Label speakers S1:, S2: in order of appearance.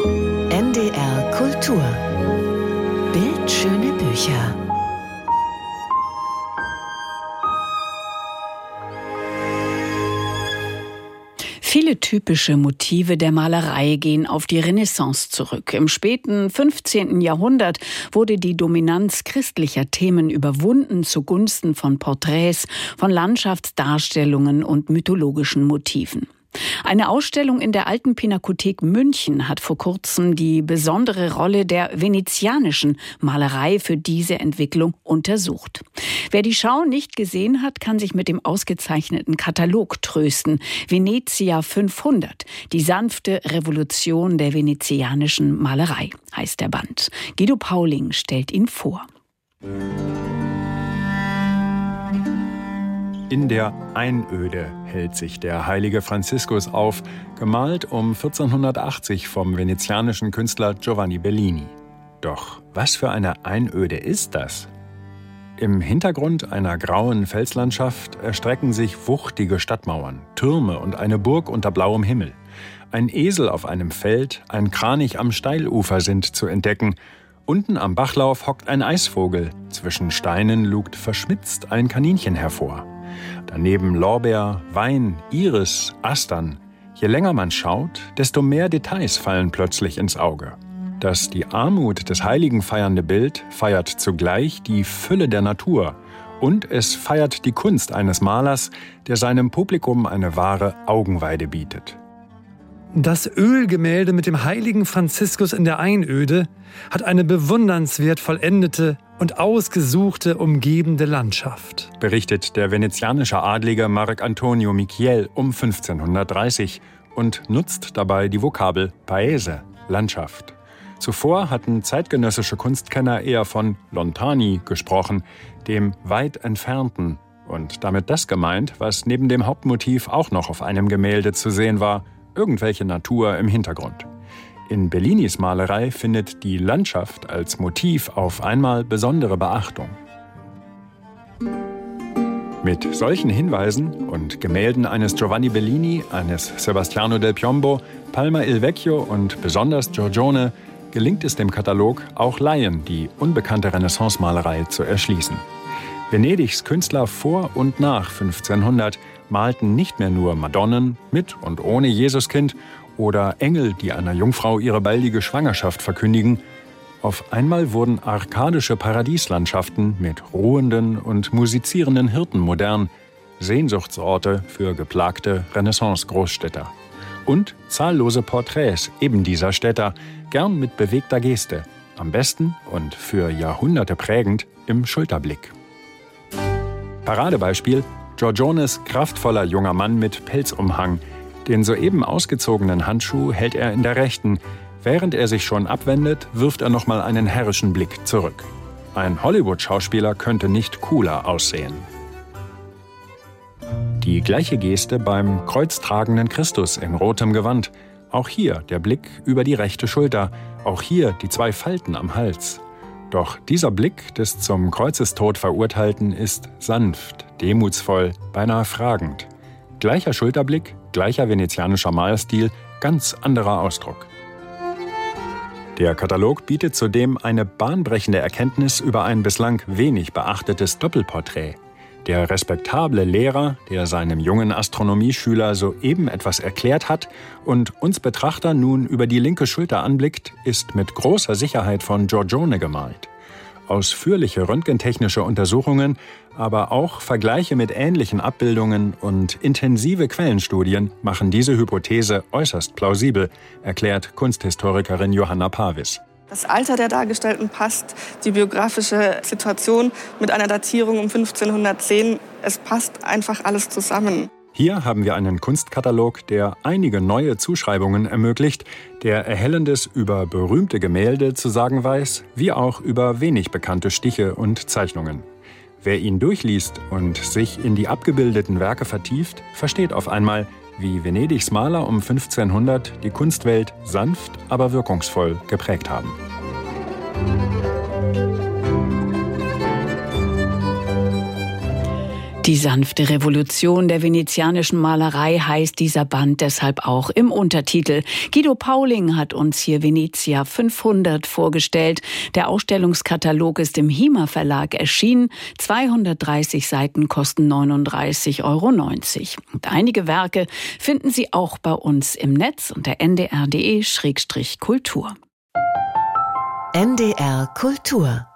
S1: NDR Kultur Bildschöne Bücher
S2: Viele typische Motive der Malerei gehen auf die Renaissance zurück. Im späten 15. Jahrhundert wurde die Dominanz christlicher Themen überwunden zugunsten von Porträts, von Landschaftsdarstellungen und mythologischen Motiven. Eine Ausstellung in der Alten Pinakothek München hat vor kurzem die besondere Rolle der venezianischen Malerei für diese Entwicklung untersucht. Wer die Schau nicht gesehen hat, kann sich mit dem ausgezeichneten Katalog trösten. Venezia 500, die sanfte Revolution der venezianischen Malerei, heißt der Band. Guido Pauling stellt ihn vor.
S3: In der Einöde hält sich der heilige Franziskus auf, gemalt um 1480 vom venezianischen Künstler Giovanni Bellini. Doch was für eine Einöde ist das? Im Hintergrund einer grauen Felslandschaft erstrecken sich wuchtige Stadtmauern, Türme und eine Burg unter blauem Himmel. Ein Esel auf einem Feld, ein Kranich am Steilufer sind zu entdecken. Unten am Bachlauf hockt ein Eisvogel. Zwischen Steinen lugt verschmitzt ein Kaninchen hervor. Daneben Lorbeer, Wein, Iris, Astern. Je länger man schaut, desto mehr Details fallen plötzlich ins Auge. Das die Armut des Heiligen feiernde Bild feiert zugleich die Fülle der Natur und es feiert die Kunst eines Malers, der seinem Publikum eine wahre Augenweide bietet.
S4: Das Ölgemälde mit dem heiligen Franziskus in der Einöde hat eine bewundernswert vollendete und ausgesuchte umgebende Landschaft.
S3: Berichtet der venezianische Adlige Marc Antonio Michiel um 1530 und nutzt dabei die Vokabel Paese, Landschaft. Zuvor hatten zeitgenössische Kunstkenner eher von Lontani gesprochen, dem weit entfernten, und damit das gemeint, was neben dem Hauptmotiv auch noch auf einem Gemälde zu sehen war, irgendwelche Natur im Hintergrund. In Bellinis Malerei findet die Landschaft als Motiv auf einmal besondere Beachtung. Mit solchen Hinweisen und Gemälden eines Giovanni Bellini, eines Sebastiano del Piombo, Palma il Vecchio und besonders Giorgione gelingt es dem Katalog, auch Laien die unbekannte Renaissance-Malerei zu erschließen. Venedigs Künstler vor und nach 1500 malten nicht mehr nur Madonnen mit und ohne Jesuskind oder Engel, die einer Jungfrau ihre baldige Schwangerschaft verkündigen. Auf einmal wurden arkadische Paradieslandschaften mit ruhenden und musizierenden Hirten modern, Sehnsuchtsorte für geplagte Renaissance-Großstädter. Und zahllose Porträts eben dieser Städter, gern mit bewegter Geste, am besten und für Jahrhunderte prägend im Schulterblick. Paradebeispiel Giorgiones kraftvoller junger Mann mit Pelzumhang. Den soeben ausgezogenen Handschuh hält er in der rechten. Während er sich schon abwendet, wirft er nochmal einen herrischen Blick zurück. Ein Hollywood-Schauspieler könnte nicht cooler aussehen. Die gleiche Geste beim kreuztragenden Christus in rotem Gewand. Auch hier der Blick über die rechte Schulter. Auch hier die zwei Falten am Hals. Doch dieser Blick des zum Kreuzestod Verurteilten ist sanft, demutsvoll, beinahe fragend. Gleicher Schulterblick, gleicher venezianischer Malstil, ganz anderer Ausdruck. Der Katalog bietet zudem eine bahnbrechende Erkenntnis über ein bislang wenig beachtetes Doppelporträt. Der respektable Lehrer, der seinem jungen Astronomieschüler soeben etwas erklärt hat und uns Betrachter nun über die linke Schulter anblickt, ist mit großer Sicherheit von Giorgione gemalt. Ausführliche röntgentechnische Untersuchungen, aber auch Vergleiche mit ähnlichen Abbildungen und intensive Quellenstudien machen diese Hypothese äußerst plausibel, erklärt Kunsthistorikerin Johanna Pavis.
S5: Das Alter der Dargestellten passt, die biografische Situation mit einer Datierung um 1510. Es passt einfach alles zusammen.
S3: Hier haben wir einen Kunstkatalog, der einige neue Zuschreibungen ermöglicht, der Erhellendes über berühmte Gemälde zu sagen weiß, wie auch über wenig bekannte Stiche und Zeichnungen. Wer ihn durchliest und sich in die abgebildeten Werke vertieft, versteht auf einmal, wie Venedigs Maler um 1500 die Kunstwelt sanft, aber wirkungsvoll geprägt haben.
S2: Die sanfte Revolution der venezianischen Malerei heißt dieser Band deshalb auch im Untertitel. Guido Pauling hat uns hier Venezia 500 vorgestellt. Der Ausstellungskatalog ist im Hima Verlag erschienen. 230 Seiten kosten 39,90 Euro. Und einige Werke finden Sie auch bei uns im Netz unter ndr.de-kultur.
S1: NDR Kultur